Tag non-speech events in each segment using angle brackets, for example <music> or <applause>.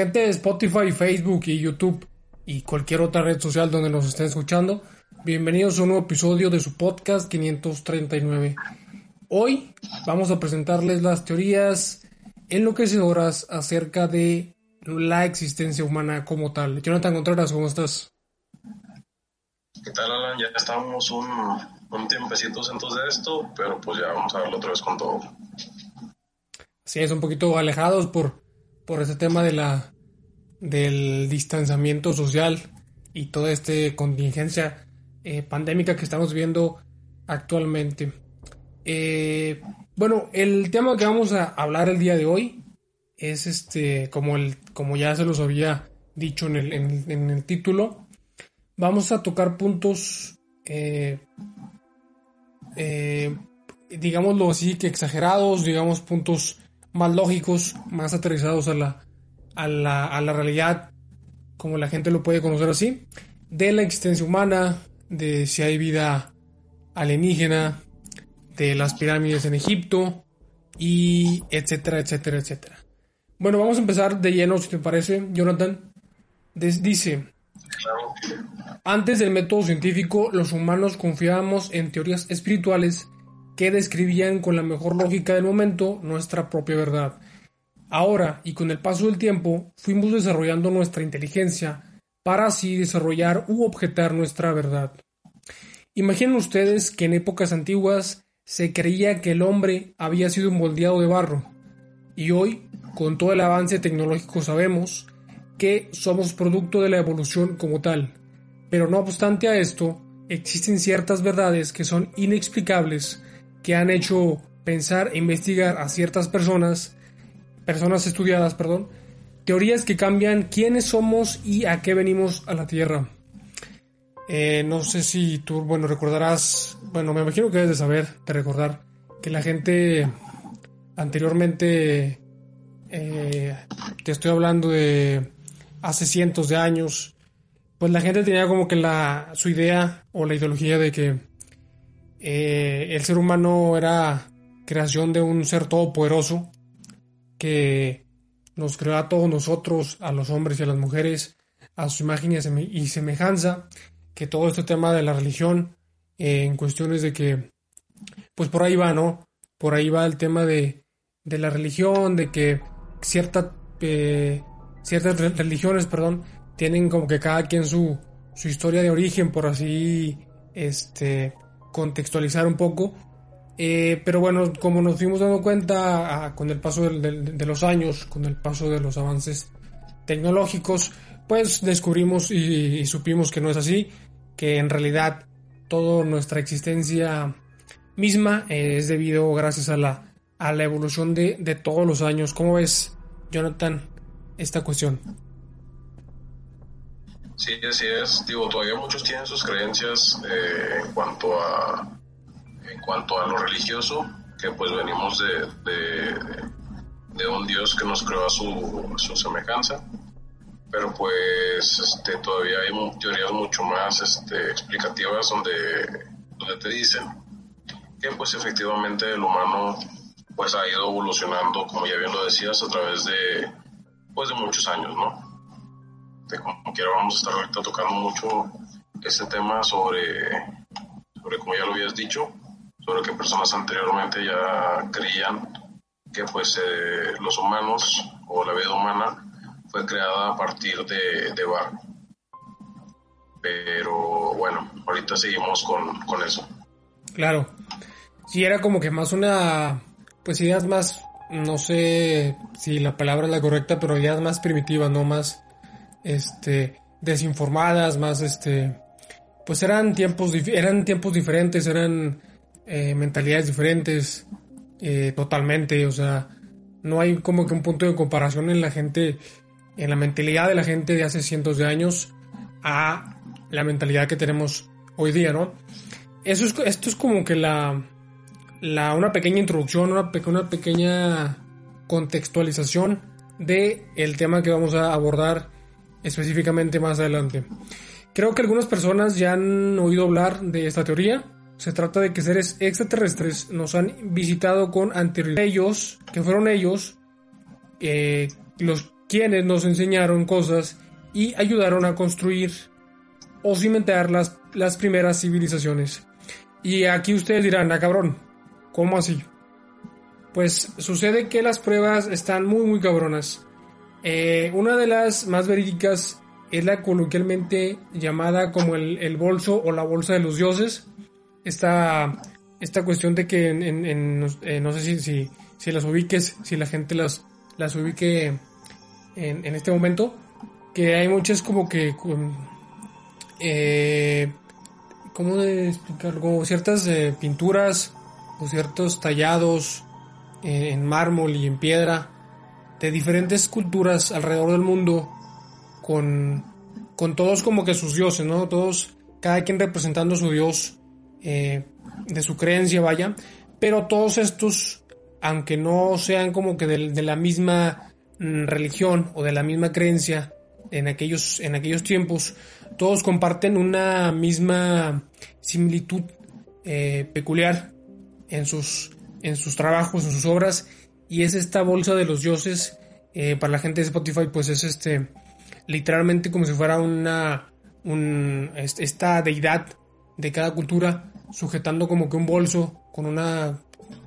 Gente de Spotify, Facebook y YouTube y cualquier otra red social donde nos estén escuchando, bienvenidos a un nuevo episodio de su podcast 539. Hoy vamos a presentarles las teorías enloquecedoras acerca de la existencia humana como tal. Jonathan Contreras, ¿cómo estás? ¿Qué tal, Alan? Ya estamos un, un tiempecito centros de esto, pero pues ya vamos a verlo otra vez con todo. Sí, es un poquito alejados por, por ese tema de la del distanciamiento social y toda esta contingencia eh, pandémica que estamos viendo actualmente. Eh, bueno, el tema que vamos a hablar el día de hoy es este, como, el, como ya se los había dicho en el, en, el título, vamos a tocar puntos, eh, digámoslo así, que exagerados, digamos puntos más lógicos, más aterrizados a la, a la, a la realidad, como la gente lo puede conocer así, de la existencia humana, de si hay vida alienígena, de las pirámides en Egipto, y etcétera, etcétera, etcétera. Bueno, vamos a empezar de lleno, si te parece, Jonathan. dice, antes del método científico, los humanos confiábamos en teorías espirituales que describían con la mejor lógica del momento nuestra propia verdad. Ahora, y con el paso del tiempo, fuimos desarrollando nuestra inteligencia para así desarrollar u objetar nuestra verdad. Imaginen ustedes que en épocas antiguas se creía que el hombre había sido moldeado de barro, y hoy, con todo el avance tecnológico, sabemos que somos producto de la evolución como tal. Pero no obstante a esto, existen ciertas verdades que son inexplicables, que han hecho pensar e investigar a ciertas personas personas estudiadas, perdón, teorías que cambian quiénes somos y a qué venimos a la Tierra. Eh, no sé si tú, bueno, recordarás, bueno, me imagino que debes de saber, de recordar, que la gente anteriormente, eh, te estoy hablando de hace cientos de años, pues la gente tenía como que la, su idea o la ideología de que eh, el ser humano era creación de un ser todopoderoso que nos creó a todos nosotros, a los hombres y a las mujeres, a su imagen y semejanza, que todo este tema de la religión, eh, en cuestiones de que, pues por ahí va, ¿no? Por ahí va el tema de, de la religión, de que cierta, eh, ciertas religiones, perdón, tienen como que cada quien su, su historia de origen, por así, este, contextualizar un poco, eh, pero bueno, como nos fuimos dando cuenta ah, con el paso de, los años, con el paso de los avances tecnológicos, pues descubrimos y, supimos que no es así, que en realidad toda nuestra existencia misma es debido gracias a la, a la evolución de, todos los años. ¿Cómo ves, Jonathan, esta cuestión? Sí, así es. Digo, todavía muchos tienen sus creencias eh, en cuanto a en cuanto a lo religioso, que pues venimos de, de, un Dios que nos creó a su, su semejanza, pero pues este, todavía hay teorías mucho más este, explicativas donde, donde te dicen que pues efectivamente el humano pues ha ido evolucionando, como ya bien lo decías, a través de pues de muchos años, ¿no? Como quiera vamos a estar ahorita tocando mucho este tema sobre, sobre como ya lo habías dicho, sobre que personas anteriormente ya creían que pues eh, los humanos o la vida humana fue creada a partir de, de barro. Pero bueno, ahorita seguimos con, con eso. Claro. Sí, era como que más una, pues ideas más, no sé si la palabra es la correcta, pero ideas más primitivas, no más, este, desinformadas, más, este, pues eran tiempos, eran tiempos diferentes, eran eh, mentalidades diferentes, eh, totalmente, o sea, no hay como que un punto de comparación en la gente, en la mentalidad de la gente de hace cientos de años a la mentalidad que tenemos hoy día, ¿no? Eso es, esto es como que la, la una pequeña introducción, una, una pequeña contextualización de el tema que vamos a abordar específicamente más adelante. Creo que algunas personas ya han oído hablar de esta teoría, se trata de que seres extraterrestres nos han visitado con anterioridad. Ellos, que fueron ellos, eh, los quienes nos enseñaron cosas y ayudaron a construir o cimentar las, las primeras civilizaciones. Y aquí ustedes dirán, ah cabrón, ¿cómo así? Pues sucede que las pruebas están muy muy cabronas. Eh, una de las más verídicas es la coloquialmente llamada como el, bolso o la bolsa de los dioses. Esta, esta cuestión de que en, eh, no sé si, si, las ubiques, si la gente las, las ubique en, en este momento, que hay muchas como que... Eh, ¿Cómo explicarlo? ciertas eh, pinturas o ciertos tallados en mármol y en piedra de diferentes culturas alrededor del mundo con, con todos como que sus dioses, ¿no? Todos, cada quien representando su dios eh, de su creencia, vaya. Pero todos estos, aunque no sean como que de, la misma mm, religión o de la misma creencia en aquellos, en aquellos tiempos, todos comparten una misma similitud eh, peculiar en sus, en sus trabajos, en sus obras, y es esta bolsa de los dioses, eh, para la gente de Spotify, pues es este, literalmente como si fuera una, esta deidad de cada cultura, sujetando como que un bolso con una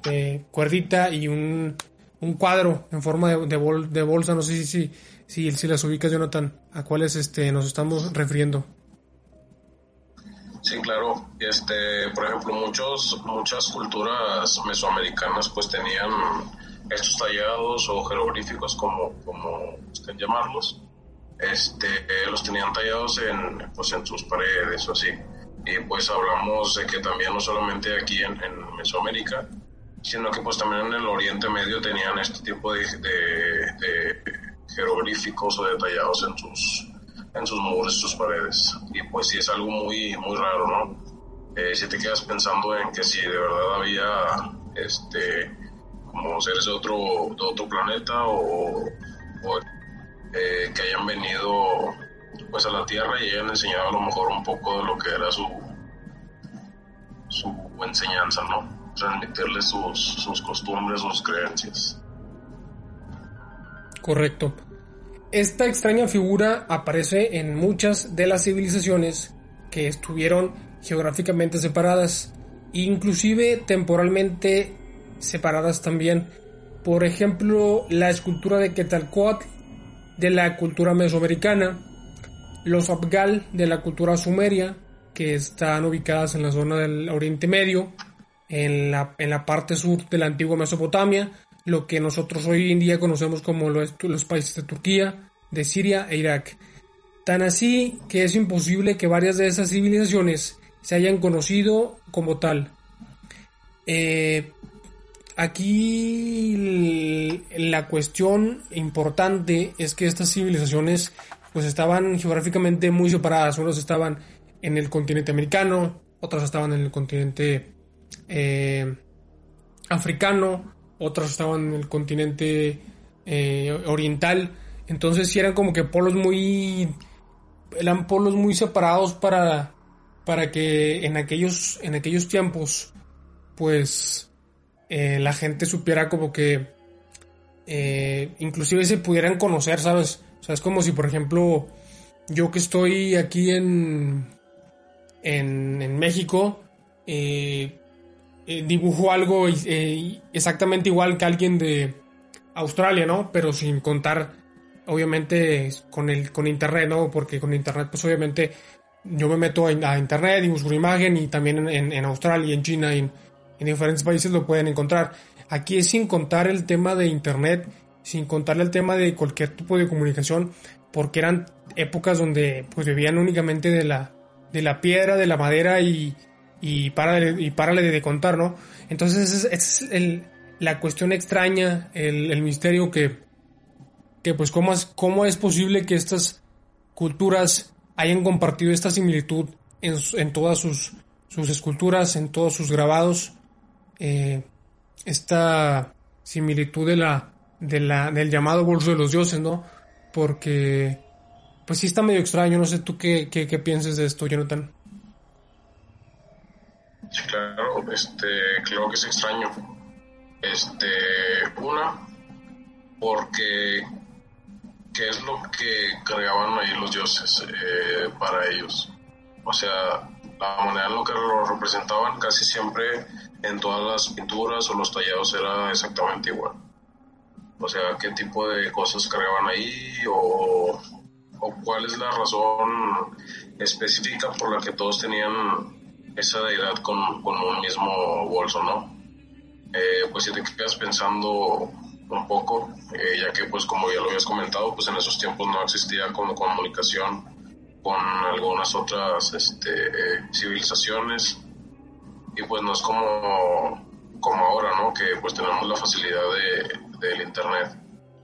eh, cuerdita y un, un, cuadro en forma de, de, bolsa, no sé si, si, si, las ubicas, Jonathan, a cuáles este, nos estamos refiriendo. Sí, claro. Este, por ejemplo, muchos, muchas culturas mesoamericanas pues tenían estos tallados o jeroglíficos, como, como estén llamarlos, este, los tenían tallados en, pues, en sus paredes o así. Y pues hablamos de que también no solamente aquí en, Mesoamérica, sino que pues también en el Oriente Medio tenían este tipo de, de, jeroglíficos o detallados en sus, en sus muros, sus paredes. Y pues sí es algo muy, muy raro, ¿no? Eh, si te quedas pensando en que si de verdad había este como seres de otro, de otro planeta o, eh, que hayan venido pues a la Tierra y hayan enseñado a lo mejor un poco de lo que era su, su enseñanza, ¿no? Transmitirle sus, sus costumbres, sus creencias. Correcto. Esta extraña figura aparece en muchas de las civilizaciones que estuvieron geográficamente separadas, inclusive temporalmente separadas también. Por ejemplo, la escultura de Quetzalcoatl de la cultura mesoamericana, los Abgal de la cultura sumeria, que están ubicadas en la zona del Oriente Medio, en la, en la parte sur de la antigua Mesopotamia, lo que nosotros hoy en día conocemos como los, los países de Turquía, de Siria e Irak. Tan así que es imposible que varias de esas civilizaciones se hayan conocido como tal. Eh, aquí la cuestión importante es que estas civilizaciones pues estaban geográficamente muy separadas. Unos estaban en el continente americano, otras estaban en el continente eh, africano, otras estaban en el continente eh, oriental. Entonces sí eran como que polos muy... eran polos muy separados para, para que en aquellos, en aquellos tiempos pues eh, la gente supiera como que eh, inclusive se pudieran conocer, ¿sabes? O sea, es como si, por ejemplo, yo que estoy aquí en, en, México, eh, dibujo algo exactamente igual que alguien de Australia, ¿no? Pero sin contar, obviamente, con, el, con Internet, ¿no? Porque con Internet, pues obviamente, yo me meto a, Internet y busco una imagen y también en, en Australia, en China, en, en diferentes países lo pueden encontrar. Aquí es sin contar el tema de internet, sin contar el tema de cualquier tipo de comunicación, porque eran épocas donde pues vivían únicamente de la, de la piedra, de la madera y, y párale, y de contar, ¿no? Entonces esa es, el, la cuestión extraña, el, misterio que, que pues cómo es, cómo es posible que estas culturas hayan compartido esta similitud en, en todas sus, sus esculturas, en todos sus grabados, eh, esta similitud de la, de la, del llamado bolso de los dioses, ¿no? Porque, pues sí está medio extraño, no sé tú qué, qué, qué piensas de esto, Jonathan. Sí, claro, este, claro que es extraño. Este, una, porque qué es lo que creaban ahí los dioses eh, para ellos. O sea, la manera en lo que lo representaban casi siempre en todas las pinturas o los tallados era exactamente igual. O sea, qué tipo de cosas creaban ahí o, o cuál es la razón específica por la que todos tenían esa deidad con, con un mismo bolso, ¿no? Eh, pues si te quedas pensando un poco, eh, ya que pues como ya lo habías comentado, pues en esos tiempos no existía como comunicación con algunas otras este, eh, civilizaciones y pues no es como, como ahora, ¿no? Que pues tenemos la facilidad de, del internet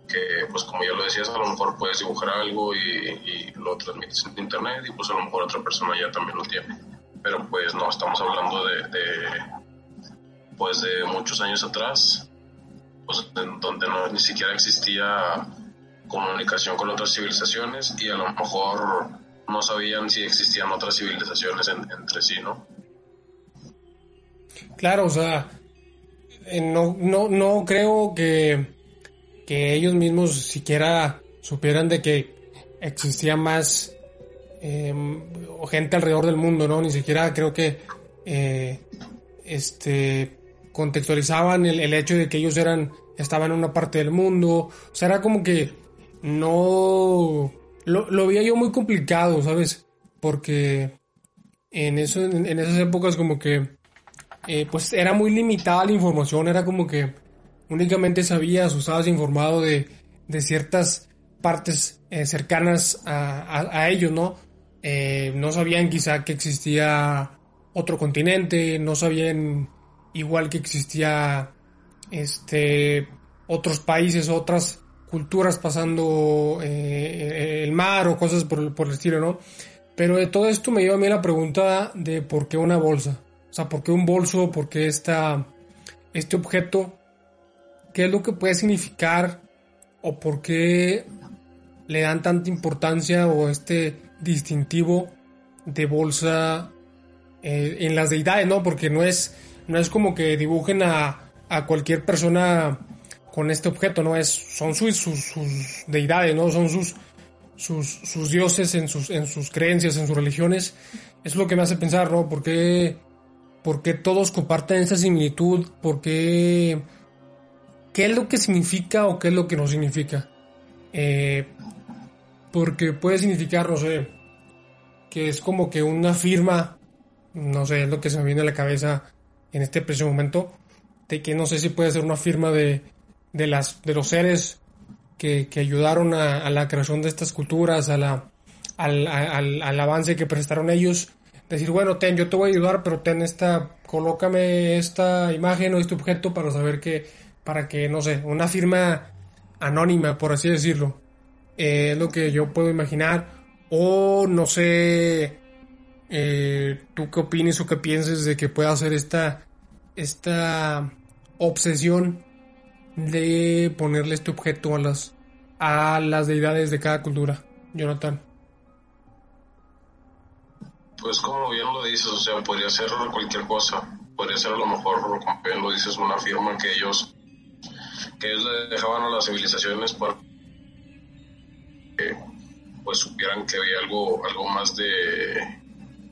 que pues como ya lo decías, a lo mejor puedes dibujar algo y, lo transmites en internet y pues a lo mejor otra persona ya también lo tiene. Pero pues no, estamos hablando de, pues de muchos años atrás pues, donde no, ni siquiera existía comunicación con otras civilizaciones y a lo mejor no sabían si existían otras civilizaciones entre sí, ¿no? Claro, o sea, eh, no, no, no creo que, que ellos mismos siquiera supieran de que existía más eh, gente alrededor del mundo, ¿no? Ni siquiera creo que eh, este contextualizaban el, hecho de que ellos eran estaban en una parte del mundo, o sea, era como que no lo, lo veía yo muy complicado, ¿sabes? Porque en eso en esas épocas como que eh, pues era muy limitada la información, era como que únicamente sabías o estabas informado de, de ciertas partes eh, cercanas a, a, ellos, ¿no? Eh, no sabían quizá que existía otro continente, no sabían igual que existía este, otros países, otras culturas pasando el mar o cosas por, por, el estilo, ¿no? Pero de todo esto me lleva a mí la pregunta de por qué una bolsa. O sea, ¿por qué un bolso? ¿Por qué esta, este objeto? ¿Qué es lo que puede significar? ¿O por qué le dan tanta importancia o este distintivo de bolsa eh, en las deidades, ¿no? Porque no es no es como que dibujen a, a cualquier persona con este objeto, ¿no? Es, son sus, sus, deidades, ¿no? Son sus, sus, sus, dioses en sus, en sus creencias, en sus religiones. Es lo que me hace pensar, ¿no? ¿Por qué, por qué todos comparten esta similitud? ¿Por qué? ¿Qué es lo que significa o qué es lo que no significa? Eh, porque puede significar, no sé, que es como que una firma, no sé, es lo que se me viene a la cabeza en este preciso momento, de que no sé si puede ser una firma de, de, las, de los seres que, que ayudaron a, a, la creación de estas culturas, a la, al, al, al, avance que prestaron ellos. Decir, bueno, ten, yo te voy a ayudar, pero ten esta, colócame esta imagen o este objeto para saber que, para que, no sé, una firma anónima, por así decirlo. Eh, es lo que yo puedo imaginar. O no sé, eh, ¿Tú qué opinas o qué pienses de que pueda hacer esta, esta obsesión de ponerle este objeto a las, a las deidades de cada cultura, Jonathan? Pues como bien lo dices, o sea, podría ser cualquier cosa. Podría ser a lo mejor, como bien lo dices, una firma que ellos, que ellos le dejaban a las civilizaciones para que pues supieran que había algo, algo más de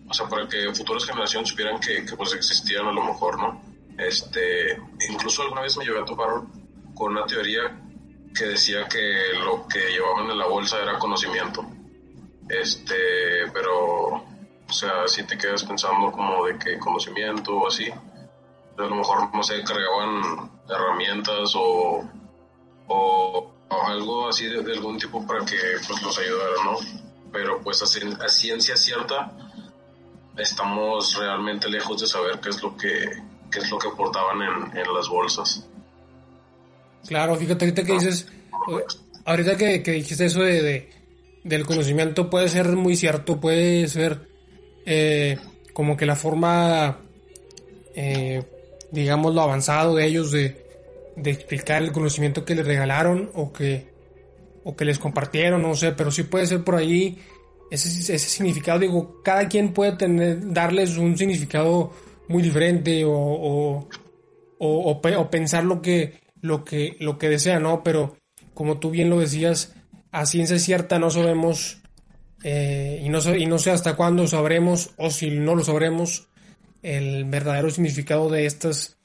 o sea, para que futuras generaciones supieran que, que, pues existían a lo mejor, ¿no? Este, incluso alguna vez me llevé a topar con una teoría que decía que lo que llevaban en la bolsa era conocimiento. Este, pero, o sea, si te quedas pensando como de que conocimiento o así, a lo mejor, no sé, cargaban herramientas o, o, o algo así de, de, algún tipo para que pues los ayudara, ¿no? Pero pues a, a ciencia cierta, estamos realmente lejos de saber qué es lo que, qué es lo que portaban en, en las bolsas. Claro, fíjate ahorita que dices, ahorita que, que dijiste eso de, de, del conocimiento puede ser muy cierto, puede ser eh, como que la forma, eh, digamos, lo avanzado de ellos de, de explicar el conocimiento que les regalaron o que, o que les compartieron, no sé, pero sí puede ser por ahí ese, significado, digo, cada quien puede tener, darles un significado muy diferente o, o, o, o, pensar lo que, lo que, lo que desea, ¿no? Pero como tú bien lo decías, a ciencia cierta no sabemos eh, y, no, y no sé hasta cuándo sabremos o si no lo sabremos el verdadero significado de, estas,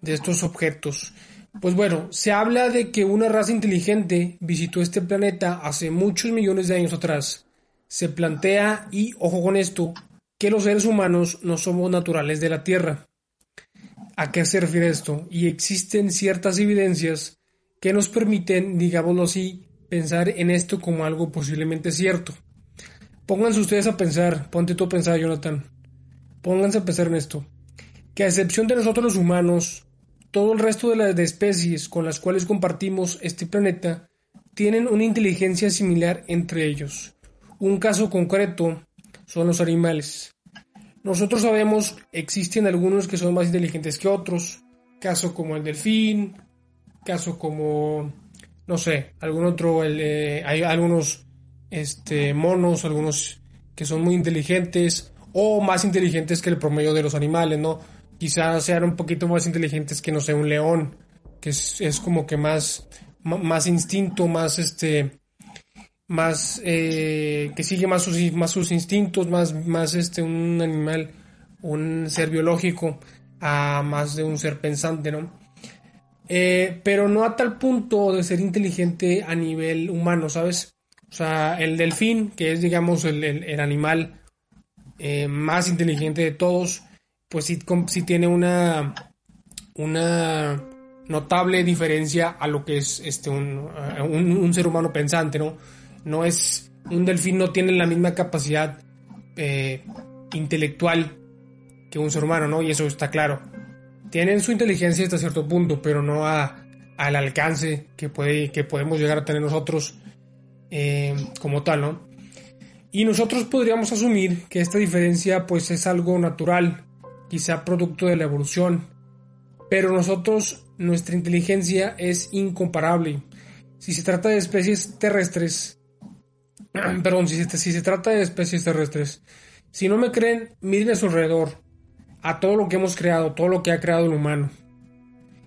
de estos objetos. Pues bueno, se habla de que una raza inteligente visitó este planeta hace muchos millones de años atrás. Se plantea, y ojo con esto, que los seres humanos no somos naturales de la Tierra. ¿A qué se refiere esto? Y existen ciertas evidencias que nos permiten, digámoslo así, pensar en esto como algo posiblemente cierto. Pónganse ustedes a pensar, ponte tú a pensar, Jonathan. Pónganse a pensar en esto. Que a excepción de nosotros los humanos, todo el resto de las especies con las cuales compartimos este planeta tienen una inteligencia similar entre ellos. Un caso concreto son los animales. Nosotros sabemos existen algunos que son más inteligentes que otros, caso como el delfín, caso como no sé, algún otro eh, hay algunos este monos, algunos que son muy inteligentes o más inteligentes que el promedio de los animales, ¿no? quizás sean un poquito más inteligentes que, no sé, un león, que es, como que más, más instinto, más este, más, eh, que sigue más sus, más sus instintos, más, más este, un animal, un ser biológico, a más de un ser pensante, ¿no? Eh, pero no a tal punto de ser inteligente a nivel humano, ¿sabes? O sea, el delfín, que es, digamos, el, el, animal eh, más inteligente de todos, pues sí, tiene una, una notable diferencia a lo que es este un, ser humano pensante, ¿no? No es, un delfín no tiene la misma capacidad eh, intelectual que un ser humano, ¿no? Y eso está claro. Tienen su inteligencia hasta cierto punto, pero no a, al alcance que, puede, que podemos llegar a tener nosotros eh, como tal, ¿no? Y nosotros podríamos asumir que esta diferencia pues es algo natural, quizá producto de la evolución, pero nosotros, nuestra inteligencia es incomparable. Si se trata de especies terrestres, <clears throat> perdón, si se, si se trata de especies terrestres, si no me creen, miren a su alrededor, a todo lo que hemos creado, todo lo que ha creado el humano.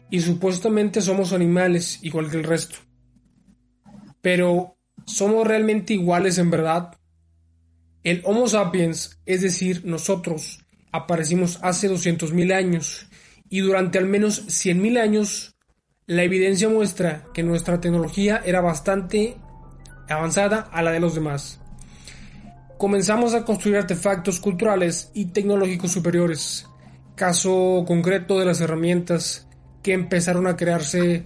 Y supuestamente somos animales igual que el resto. Pero, ¿somos realmente iguales en verdad? El Homo sapiens, es decir, nosotros, aparecimos hace 200.000 años y durante al menos 100.000 años la evidencia muestra que nuestra tecnología era bastante avanzada a la de los demás. Comenzamos a construir artefactos culturales y tecnológicos superiores, caso concreto de las herramientas que empezaron a crearse,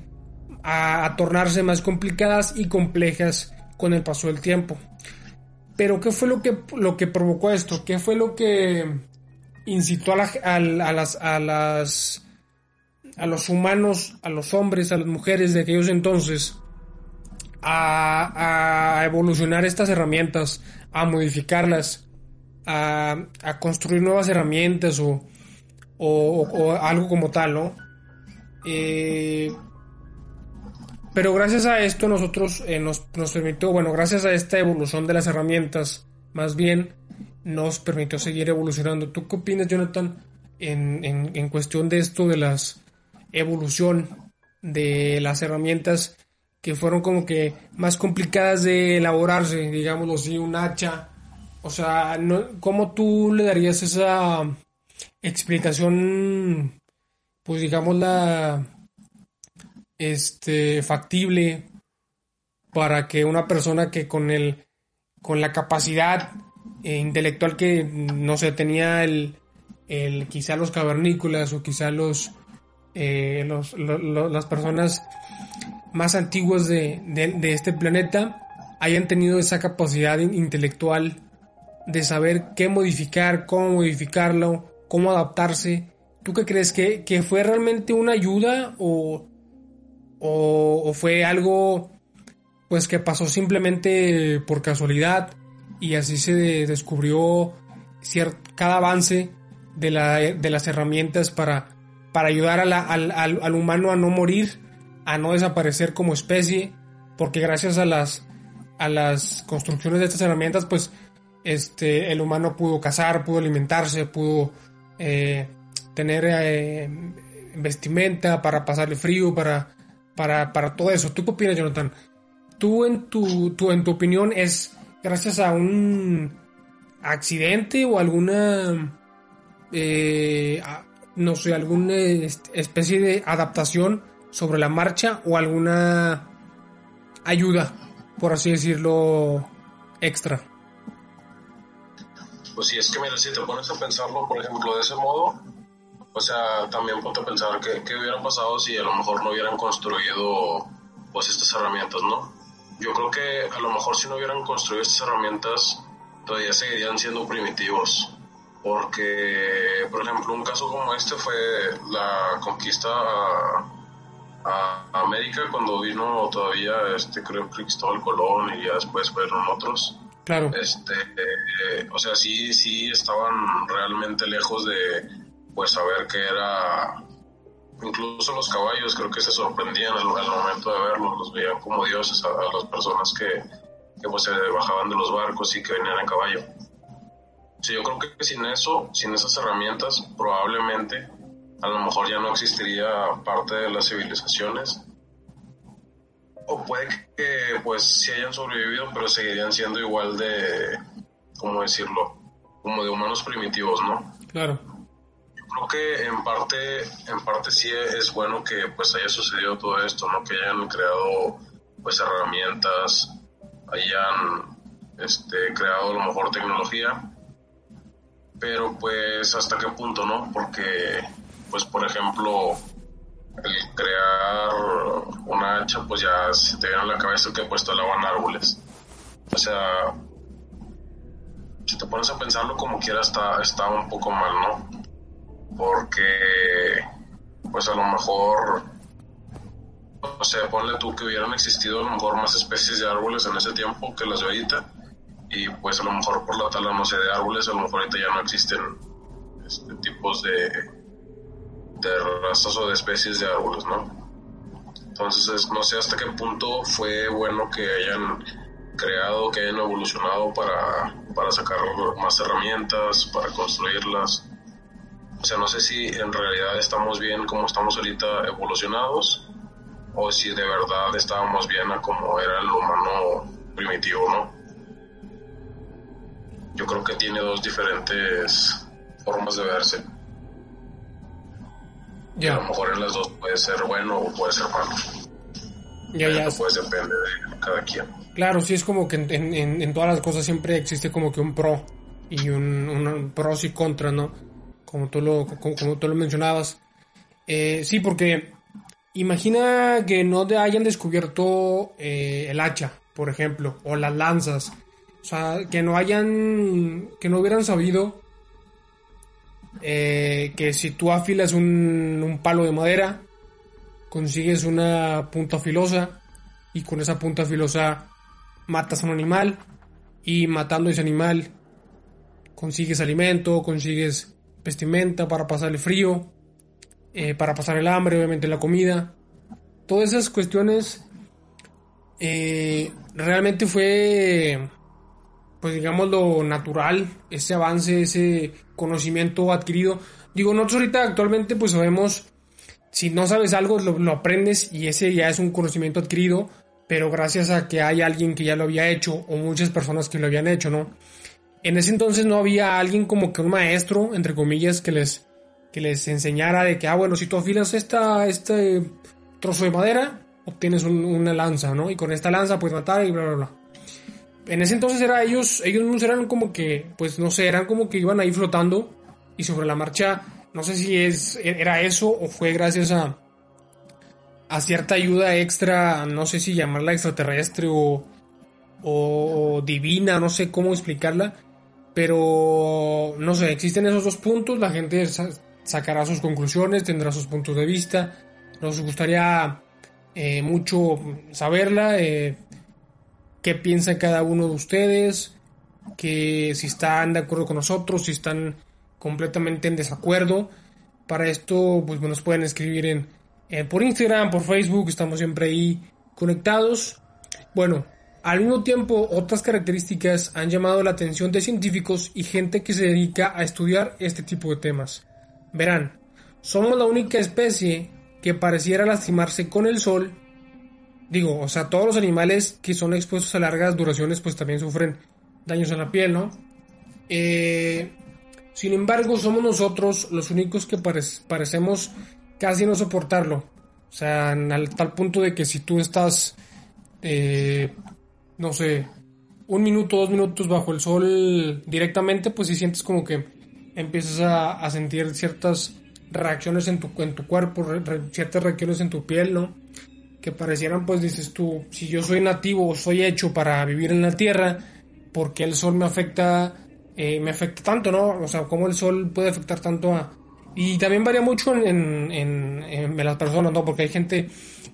a, a tornarse más complicadas y complejas con el paso del tiempo. Pero ¿qué fue lo que, lo que provocó esto? ¿Qué fue lo que incitó a, las, a las a los humanos, a los hombres, a las mujeres de aquellos entonces a, evolucionar estas herramientas, a modificarlas, a, construir nuevas herramientas o, o, algo como tal, ¿no? Eh, pero gracias a esto nosotros eh, nos, nos permitió, bueno, gracias a esta evolución de las herramientas, más bien, nos permitió seguir evolucionando. ¿Tú qué opinas, Jonathan, en, en, cuestión de esto de las evolución de las herramientas que fueron como que más complicadas de elaborarse, digámoslo así, un hacha? O sea, no, ¿cómo tú le darías esa explicación, pues digamos la este factible para que una persona que con el con la capacidad eh, intelectual que, no sé, tenía el, el, quizá los cavernícolas o quizá los, eh, las personas más antiguas de, de, este planeta hayan tenido esa capacidad intelectual de saber qué modificar, cómo modificarlo, cómo adaptarse. ¿Tú qué crees? ¿Que, que fue realmente una ayuda o, o, fue algo pues que pasó simplemente por casualidad y así se descubrió cada avance de, la, de, las herramientas para, para ayudar al, al, humano a no morir, a no desaparecer como especie, porque gracias a las, a las construcciones de estas herramientas, pues este, el humano pudo cazar, pudo alimentarse, pudo eh, tener eh, vestimenta para pasarle frío, para, para, para todo eso. ¿Tú qué opinas, Jonathan? tú en tu, tu, en tu opinión es gracias a un accidente o alguna, eh, no sé, alguna especie de adaptación sobre la marcha o alguna ayuda, por así decirlo, extra. Pues sí, es que mira, si te pones a pensarlo, por ejemplo, de ese modo, o sea, también ponte a pensar qué, qué hubiera pasado si a lo mejor no hubieran construido pues estas herramientas, ¿no? Yo creo que a lo mejor si no hubieran construido estas herramientas, todavía seguirían siendo primitivos. Porque, por ejemplo, un caso como este fue la conquista a, América cuando vino todavía, este, creo, Cristóbal Colón y ya después fueron otros. Claro. Este, eh, o sea, sí, sí estaban realmente lejos de, pues, saber que era incluso los caballos creo que se sorprendían al, momento de verlos, los veían como dioses a, las personas que, que, pues se bajaban de los barcos y que venían a caballo. Sí, yo creo que sin eso, sin esas herramientas, probablemente a lo mejor ya no existiría parte de las civilizaciones. O puede que pues sí hayan sobrevivido, pero seguirían siendo igual de, ¿cómo decirlo? Como de humanos primitivos, ¿no? Claro creo que en parte, en parte sí es bueno que pues haya sucedido todo esto, ¿no? Que hayan creado pues herramientas, hayan este, creado a lo mejor tecnología, pero pues hasta qué punto, ¿no? Porque pues por ejemplo el crear una hacha pues ya se te viene a la cabeza que pues talaban árboles. O sea, si te pones a pensarlo como quiera está, está un poco mal, ¿no? Porque pues a lo mejor o sea, ponle tú que hubieran existido a lo mejor más especies de árboles en ese tiempo que las de ahorita y pues a lo mejor por la tala no sé de árboles a lo mejor ahorita ya no existen este, tipos de de o de especies de árboles no entonces no sé hasta qué punto fue bueno que hayan creado que hayan evolucionado para, para sacar más herramientas para construirlas o sea, no sé si en realidad estamos bien como estamos ahorita evolucionados o si de verdad estábamos bien a como era el humano primitivo, ¿no? Yo creo que tiene dos diferentes formas de verse. Ya. A lo mejor en las dos puede ser bueno o puede ser malo. Ya, ya. Pues depende de cada quien. Claro, sí es como que en, en, todas las cosas siempre existe como que un pro y un, un pros y contras, ¿no? Como tú lo, como, tú lo mencionabas. Eh, sí, porque imagina que no te hayan descubierto eh, el hacha, por ejemplo, o las lanzas. O sea, que no hayan, que no hubieran sabido eh, que si tú afilas un, un palo de madera, consigues una punta filosa y con esa punta filosa matas a un animal y matando ese animal consigues alimento, consigues vestimenta para pasar el frío, eh, para pasar el hambre, obviamente la comida. Todas esas cuestiones eh, realmente fue, pues digamos, lo natural, ese avance, ese conocimiento adquirido. Digo, nosotros ahorita actualmente pues sabemos, si no sabes algo, lo, lo aprendes y ese ya es un conocimiento adquirido, pero gracias a que hay alguien que ya lo había hecho o muchas personas que lo habían hecho, ¿no? En ese entonces no había alguien como que un maestro, entre comillas, que les, que les enseñara de que, ah, bueno, si tú afilas esta, este trozo de madera, obtienes una lanza, ¿no? Y con esta lanza puedes matar y bla, bla, bla. En ese entonces era ellos, ellos eran como que, pues no sé, eran como que iban ahí flotando y sobre la marcha, no sé si es, era eso o fue gracias a, a cierta ayuda extra, no sé si llamarla extraterrestre o, o divina, no sé cómo explicarla, pero, no sé, existen esos dos puntos, la gente sacará sus conclusiones, tendrá sus puntos de vista. Nos gustaría eh, mucho saberla, eh, qué piensa cada uno de ustedes, que si están de acuerdo con nosotros, si están completamente en desacuerdo. Para esto, pues nos pueden escribir en, en por Instagram, por Facebook, estamos siempre ahí conectados. Bueno, al mismo tiempo, otras características han llamado la atención de científicos y gente que se dedica a estudiar este tipo de temas. Verán, somos la única especie que pareciera lastimarse con el sol digo, o sea, todos los animales que son expuestos a largas duraciones, pues también sufren daños en la piel, ¿no? Eh, sin embargo, somos nosotros los únicos que parecemos casi no soportarlo. O sea, al tal punto de que si tú estás, eh, no sé, un minuto, dos minutos bajo el sol directamente, pues si sientes como que empiezas a, sentir ciertas reacciones en tu, en tu cuerpo, ciertas reacciones en tu piel, ¿no? Que parecieran, pues dices tú, si yo soy nativo o soy hecho para vivir en la tierra, ¿por qué el sol me afecta, eh, me afecta tanto, ¿no? O sea, cómo el sol puede afectar tanto a... Y también varía mucho en, en, en, las personas, ¿no? Porque hay gente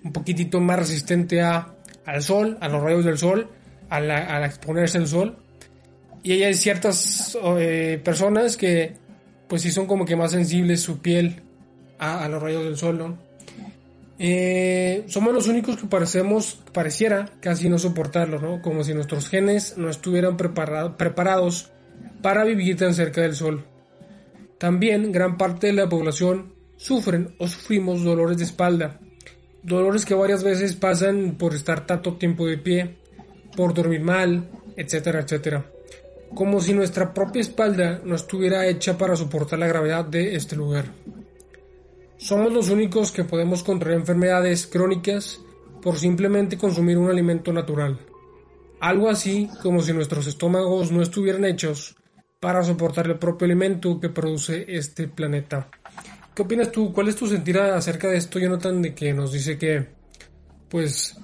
un poquitito más resistente a, al sol, a los rayos del sol, al, exponerse al sol. Y hay ciertas eh, personas que pues sí son como que más sensibles su piel a, los rayos del sol, ¿no? Eh, somos los únicos que parecemos, pareciera casi no soportarlo, ¿no? Como si nuestros genes no estuvieran preparados para vivir tan cerca del sol. También gran parte de la población sufren o sufrimos dolores de espalda, dolores que varias veces pasan por estar tanto tiempo de pie, por dormir mal, etcétera, etcétera. Como si nuestra propia espalda no estuviera hecha para soportar la gravedad de este lugar. Somos los únicos que podemos contraer enfermedades crónicas por simplemente consumir un alimento natural. Algo así como si nuestros estómagos no estuvieran hechos para soportar el propio alimento que produce este planeta. ¿Qué opinas tú? ¿Cuál es tu sentir acerca de esto, Jonathan? De que nos dice que, pues,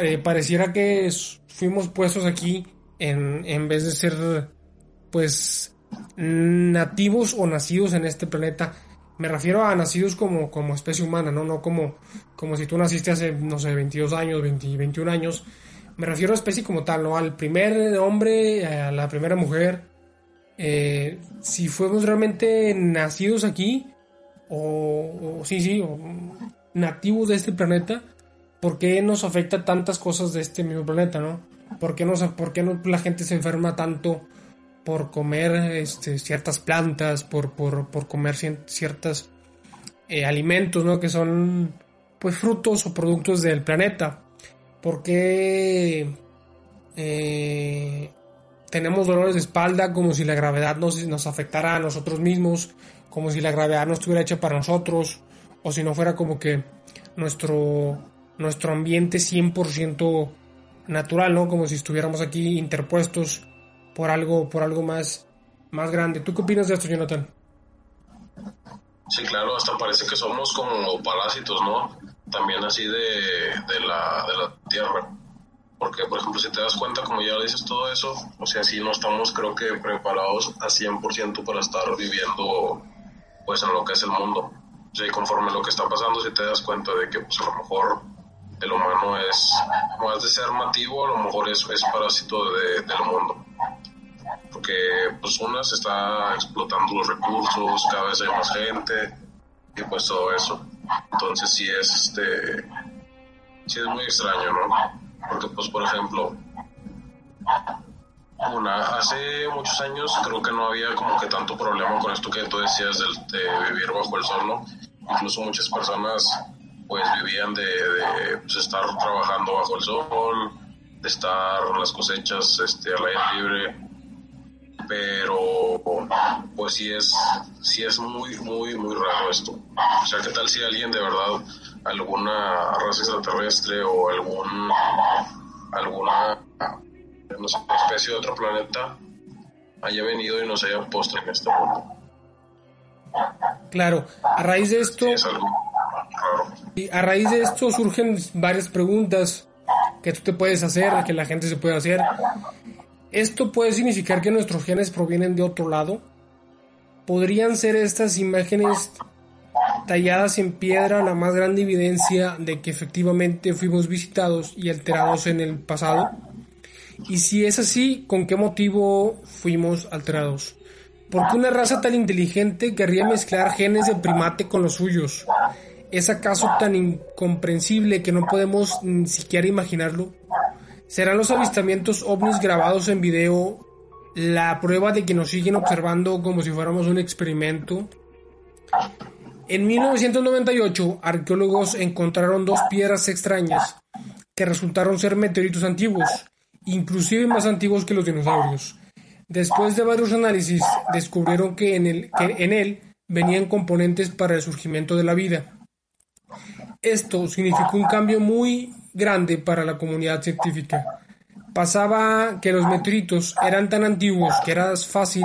eh, pareciera que fuimos puestos aquí en, en vez de ser pues nativos o nacidos en este planeta. Me refiero a nacidos como, como especie humana, ¿no? No como, como si tú naciste hace, no sé, 22 años, 20, 21 años. Me refiero a especie como tal, ¿no? Al primer hombre, a la primera mujer. Eh, si fuimos realmente nacidos aquí, o, o sí, sí, o nativos de este planeta, ¿por qué nos afecta tantas cosas de este mismo planeta, no? ¿Por qué, nos, por qué la gente se enferma tanto por comer este, ciertas plantas, por, por, por comer ciertos eh, alimentos, ¿no? Que son, pues, frutos o productos del planeta. ¿Por qué eh, tenemos dolores de espalda como si la gravedad nos afectara a nosotros mismos, como si la gravedad no estuviera hecha para nosotros, o si no fuera como que nuestro nuestro ambiente 100% natural, ¿no? Como si estuviéramos aquí interpuestos por algo, por algo más, más grande. ¿Tú qué opinas de esto, Jonathan? Sí, claro, hasta parece que somos como parásitos, ¿no? También así de, de, la, de la tierra. Porque, por ejemplo, si te das cuenta, como ya dices todo eso, o sea, si no estamos, creo que, preparados a 100% para estar viviendo, pues, en lo que es el mundo. O sea, y conforme lo que está pasando, si te das cuenta de que, pues, a lo mejor el humano es, más de ser nativo, a lo mejor es, es parásito de, del mundo. Porque pues una se está explotando los recursos, cada vez hay más gente y pues todo eso. Entonces sí es este sí es muy extraño, ¿no? Porque pues por ejemplo una, hace muchos años creo que no había como que tanto problema con esto que tú decías de, de vivir bajo el sol, ¿no? Incluso muchas personas pues vivían de, pues, estar trabajando bajo el sol, de estar las cosechas este, al aire libre, pero pues sí es, sí es muy, muy, muy raro esto. O sea, ¿qué tal si alguien de verdad, alguna raza extraterrestre o algún, alguna especie de otro planeta haya venido y nos haya puesto en este mundo? Claro, a raíz de esto... Y a raíz de esto surgen varias preguntas que tú te puedes hacer, que la gente se puede hacer. ¿Esto puede significar que nuestros genes provienen de otro lado? ¿Podrían ser estas imágenes talladas en piedra la más grande evidencia de que efectivamente fuimos visitados y alterados en el pasado? Y si es así, ¿con qué motivo fuimos alterados? ¿Por qué una raza tan inteligente querría mezclar genes de primate con los suyos? ¿Es acaso tan incomprensible que no podemos ni siquiera imaginarlo? ¿Serán los avistamientos ovnis grabados en video la prueba de que nos siguen observando como si fuéramos un experimento? En 1998, arqueólogos encontraron dos piedras extrañas, que resultaron ser meteoritos antiguos, inclusive más antiguos que los dinosaurios. Después de varios análisis, descubrieron que en, el, que en él venían componentes para el surgimiento de la vida. Esto significó un cambio muy grande para la comunidad científica. Pasaba que los meteoritos eran tan antiguos que era fácil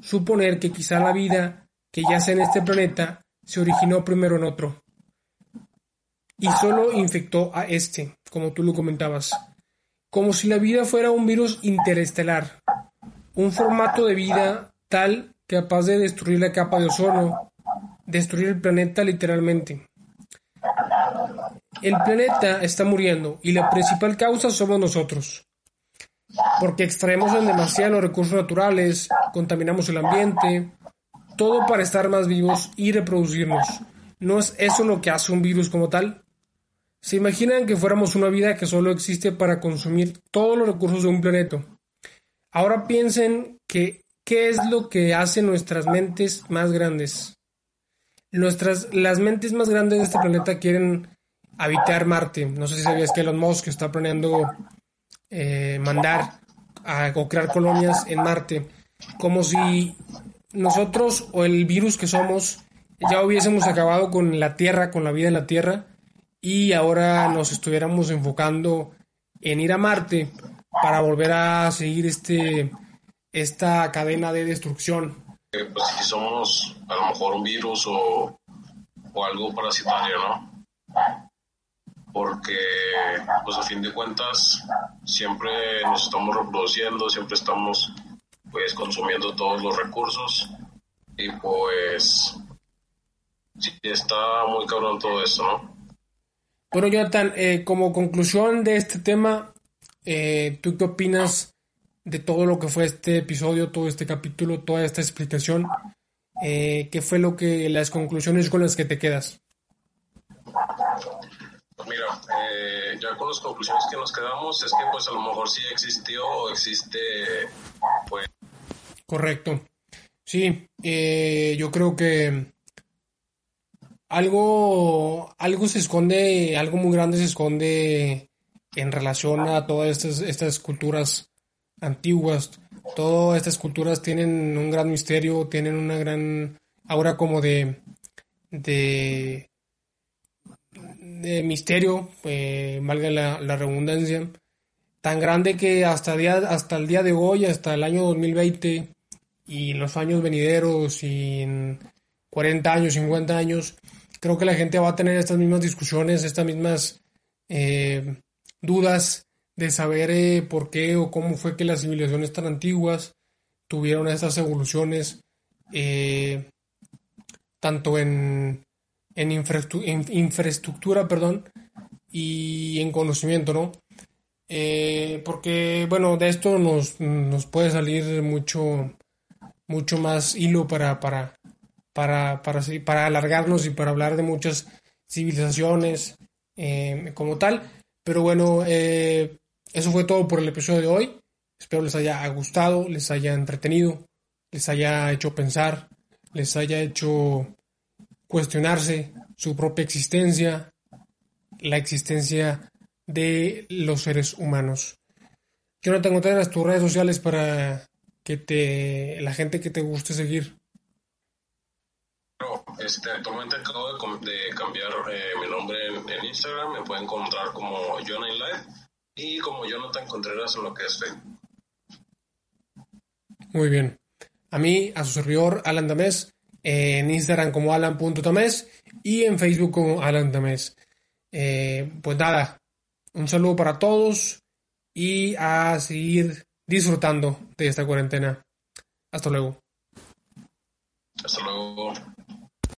suponer que quizá la vida que yace en este planeta se originó primero en otro. Y solo infectó a este, como tú lo comentabas. Como si la vida fuera un virus interestelar. Un formato de vida tal capaz de destruir la capa de ozono, destruir el planeta literalmente. El planeta está muriendo y la principal causa somos nosotros. Porque extraemos en recursos naturales, contaminamos el ambiente, todo para estar más vivos y reproducirnos. ¿No es eso lo que hace un virus como tal? ¿Se imaginan que fuéramos una vida que solo existe para consumir todos los recursos de un planeta? Ahora piensen que qué es lo que hace nuestras mentes más grandes. Nuestras, las mentes más grandes de este planeta quieren habitar Marte. No sé si sabías que Elon Musk está planeando eh, mandar a, o crear colonias en Marte, como si nosotros o el virus que somos ya hubiésemos acabado con la Tierra, con la vida en la Tierra, y ahora nos estuviéramos enfocando en ir a Marte para volver a seguir este esta cadena de destrucción. pues si somos a lo mejor un virus o, o algo parasitario, ¿no? Porque pues a fin de cuentas siempre nos estamos reproduciendo, siempre estamos pues consumiendo todos los recursos y pues sí está muy cabrón todo eso, ¿no? Bueno, Jonathan, eh, como conclusión de este tema, eh, ¿tú qué opinas de todo lo que fue este episodio, todo este capítulo, toda esta explicación? Eh, ¿Qué fue lo que las conclusiones con las que te quedas? Mira, eh, ya con las conclusiones que nos quedamos es que pues a lo mejor sí existió o existe pues... Correcto. Sí, eh, yo creo que algo, algo se esconde, algo muy grande se esconde en relación a todas estas, estas culturas antiguas. Todas estas culturas tienen un gran misterio, tienen una gran aura como de, de misterio, eh, valga la, redundancia, tan grande que hasta, día, hasta el día de hoy, hasta el año 2020 y los años venideros y en 40 años, 50 años, creo que la gente va a tener estas mismas discusiones, estas mismas eh, dudas de saber eh, por qué o cómo fue que las civilizaciones tan antiguas tuvieron estas evoluciones, tanto en en, infraestructura, perdón, y en conocimiento, ¿no? Eh, porque, bueno, de esto nos, nos, puede salir mucho, mucho más hilo para, para, para, para, para alargarnos y para hablar de muchas civilizaciones eh, como tal. Pero bueno, eh, eso fue todo por el episodio de hoy. Espero les haya gustado, les haya entretenido, les haya hecho pensar, les haya hecho cuestionarse su propia existencia, la existencia de los seres humanos. Tengo las tus redes sociales para que te la gente que te guste seguir. este, actualmente acabo de, cambiar eh, mi nombre en, Instagram, me pueden encontrar como Jonathan Live y como Jonathan Contreras en lo que es Facebook. Muy bien. A mí, a su servidor, Alan Damés, en Instagram como alan.tamés y en Facebook como Alan Tamés. Eh, pues nada, un saludo para todos y a seguir disfrutando de esta cuarentena. Hasta luego. Hasta luego.